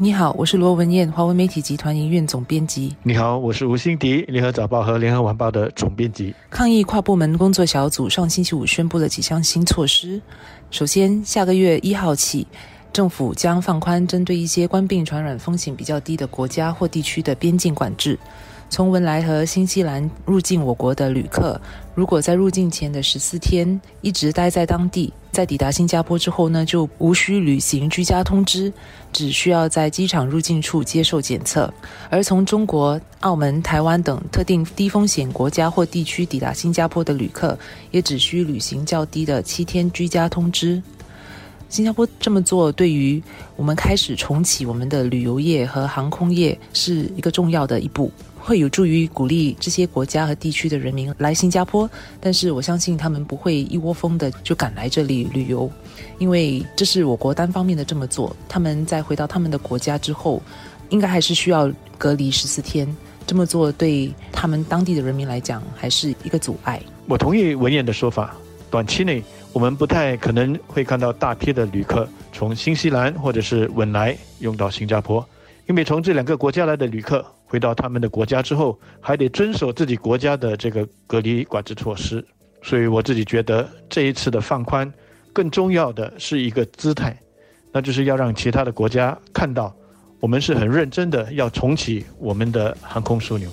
你好，我是罗文燕，华文媒体集团营运总编辑。你好，我是吴欣迪，联合早报和联合晚报的总编辑。抗疫跨部门工作小组上星期五宣布了几项新措施。首先，下个月一号起，政府将放宽针对一些冠病传染风险比较低的国家或地区的边境管制。从文莱和新西兰入境我国的旅客，如果在入境前的十四天一直待在当地，在抵达新加坡之后呢，就无需履行居家通知，只需要在机场入境处接受检测。而从中国、澳门、台湾等特定低风险国家或地区抵达新加坡的旅客，也只需履行较低的七天居家通知。新加坡这么做，对于我们开始重启我们的旅游业和航空业，是一个重要的一步。会有助于鼓励这些国家和地区的人民来新加坡，但是我相信他们不会一窝蜂的就赶来这里旅游，因为这是我国单方面的这么做。他们在回到他们的国家之后，应该还是需要隔离十四天。这么做对他们当地的人民来讲，还是一个阻碍。我同意文彦的说法，短期内我们不太可能会看到大批的旅客从新西兰或者是文莱用到新加坡，因为从这两个国家来的旅客。回到他们的国家之后，还得遵守自己国家的这个隔离管制措施，所以我自己觉得这一次的放宽，更重要的是一个姿态，那就是要让其他的国家看到，我们是很认真的要重启我们的航空枢纽。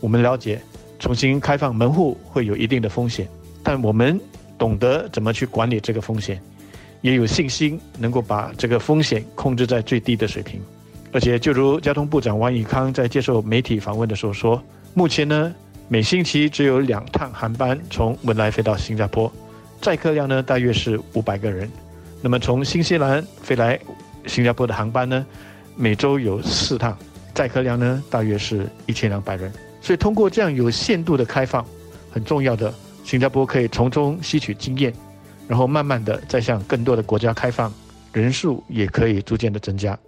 我们了解，重新开放门户会有一定的风险，但我们懂得怎么去管理这个风险，也有信心能够把这个风险控制在最低的水平。而且，就如交通部长王以康在接受媒体访问的时候说，目前呢，每星期只有两趟航班从文莱飞到新加坡，载客量呢大约是五百个人。那么从新西兰飞来新加坡的航班呢，每周有四趟，载客量呢大约是一千两百人。所以通过这样有限度的开放，很重要的，新加坡可以从中吸取经验，然后慢慢的再向更多的国家开放，人数也可以逐渐的增加。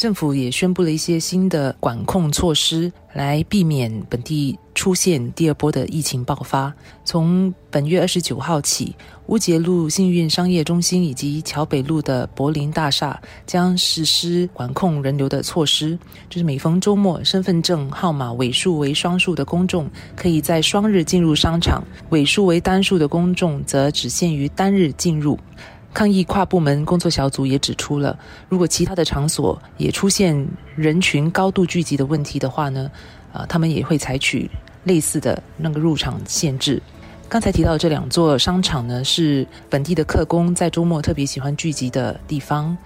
政府也宣布了一些新的管控措施，来避免本地出现第二波的疫情爆发。从本月二十九号起，乌节路幸运商业中心以及桥北路的柏林大厦将实施管控人流的措施，就是每逢周末，身份证号码尾数为双数的公众可以在双日进入商场，尾数为单数的公众则只限于单日进入。抗疫跨部门工作小组也指出了，如果其他的场所也出现人群高度聚集的问题的话呢，啊，他们也会采取类似的那个入场限制。刚才提到这两座商场呢，是本地的客工在周末特别喜欢聚集的地方，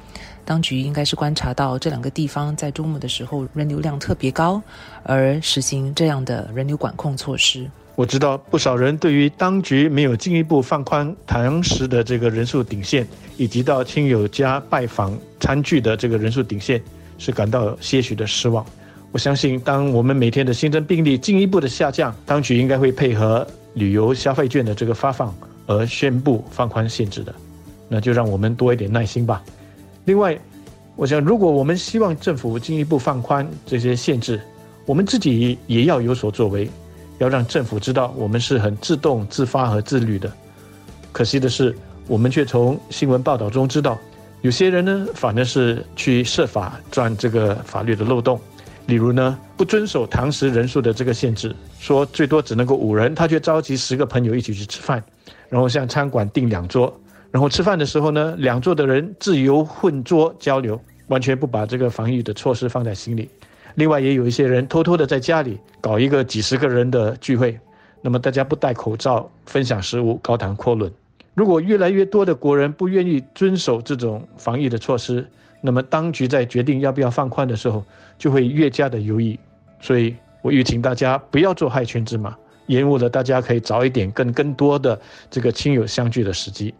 当局应该是观察到这两个地方在周末的时候人流量特别高，而实行这样的人流管控措施。我知道不少人对于当局没有进一步放宽堂食的这个人数顶限，以及到亲友家拜访餐具的这个人数顶限，是感到些许的失望。我相信，当我们每天的新增病例进一步的下降，当局应该会配合旅游消费券的这个发放而宣布放宽限制的。那就让我们多一点耐心吧。另外，我想，如果我们希望政府进一步放宽这些限制，我们自己也要有所作为。要让政府知道我们是很自动、自发和自律的。可惜的是，我们却从新闻报道中知道，有些人呢，反而是去设法钻这个法律的漏洞。例如呢，不遵守堂食人数的这个限制，说最多只能够五人，他却召集十个朋友一起去吃饭，然后向餐馆订两桌，然后吃饭的时候呢，两桌的人自由混桌交流，完全不把这个防疫的措施放在心里。另外也有一些人偷偷的在家里搞一个几十个人的聚会，那么大家不戴口罩分享食物，高谈阔论。如果越来越多的国人不愿意遵守这种防疫的措施，那么当局在决定要不要放宽的时候，就会越加的犹豫。所以我吁请大家不要做害群之马，延误了大家可以早一点跟更多的这个亲友相聚的时机。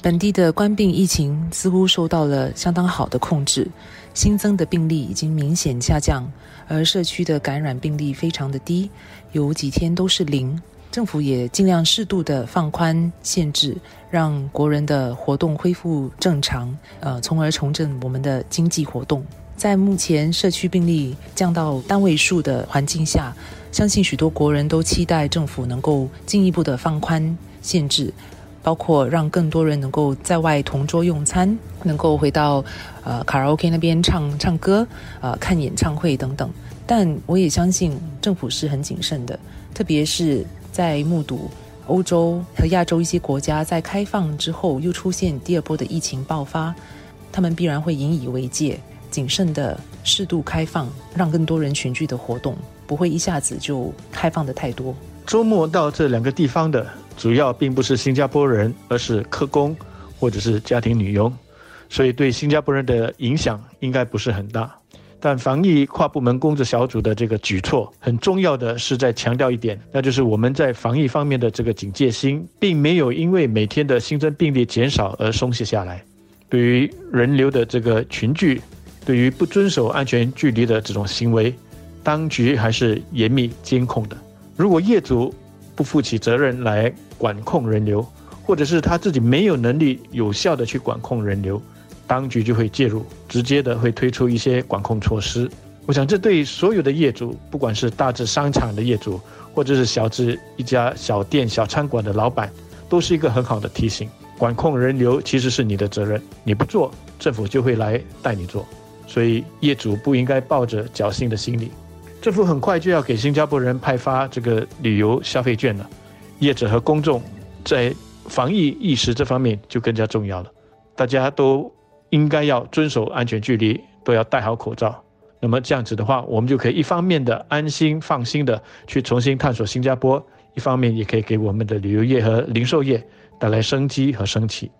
本地的官病疫情似乎受到了相当好的控制，新增的病例已经明显下降，而社区的感染病例非常的低，有几天都是零。政府也尽量适度的放宽限制，让国人的活动恢复正常，呃，从而重振我们的经济活动。在目前社区病例降到单位数的环境下，相信许多国人都期待政府能够进一步的放宽限制。包括让更多人能够在外同桌用餐，能够回到呃卡拉 OK 那边唱唱歌，呃看演唱会等等。但我也相信政府是很谨慎的，特别是在目睹欧洲和亚洲一些国家在开放之后又出现第二波的疫情爆发，他们必然会引以为戒，谨慎的适度开放，让更多人群聚的活动不会一下子就开放的太多。周末到这两个地方的主要并不是新加坡人，而是客工或者是家庭女佣，所以对新加坡人的影响应该不是很大。但防疫跨部门工作小组的这个举措，很重要的是在强调一点，那就是我们在防疫方面的这个警戒心，并没有因为每天的新增病例减少而松懈下来。对于人流的这个群聚，对于不遵守安全距离的这种行为，当局还是严密监控的。如果业主不负起责任来管控人流，或者是他自己没有能力有效的去管控人流，当局就会介入，直接的会推出一些管控措施。我想，这对所有的业主，不管是大至商场的业主，或者是小至一家小店、小餐馆的老板，都是一个很好的提醒。管控人流其实是你的责任，你不做，政府就会来带你做。所以，业主不应该抱着侥幸的心理。政府很快就要给新加坡人派发这个旅游消费券了，业者和公众在防疫意识这方面就更加重要了。大家都。应该要遵守安全距离，都要戴好口罩。那么这样子的话，我们就可以一方面的安心放心的去重新探索新加坡，一方面也可以给我们的旅游业和零售业带来生机和生气。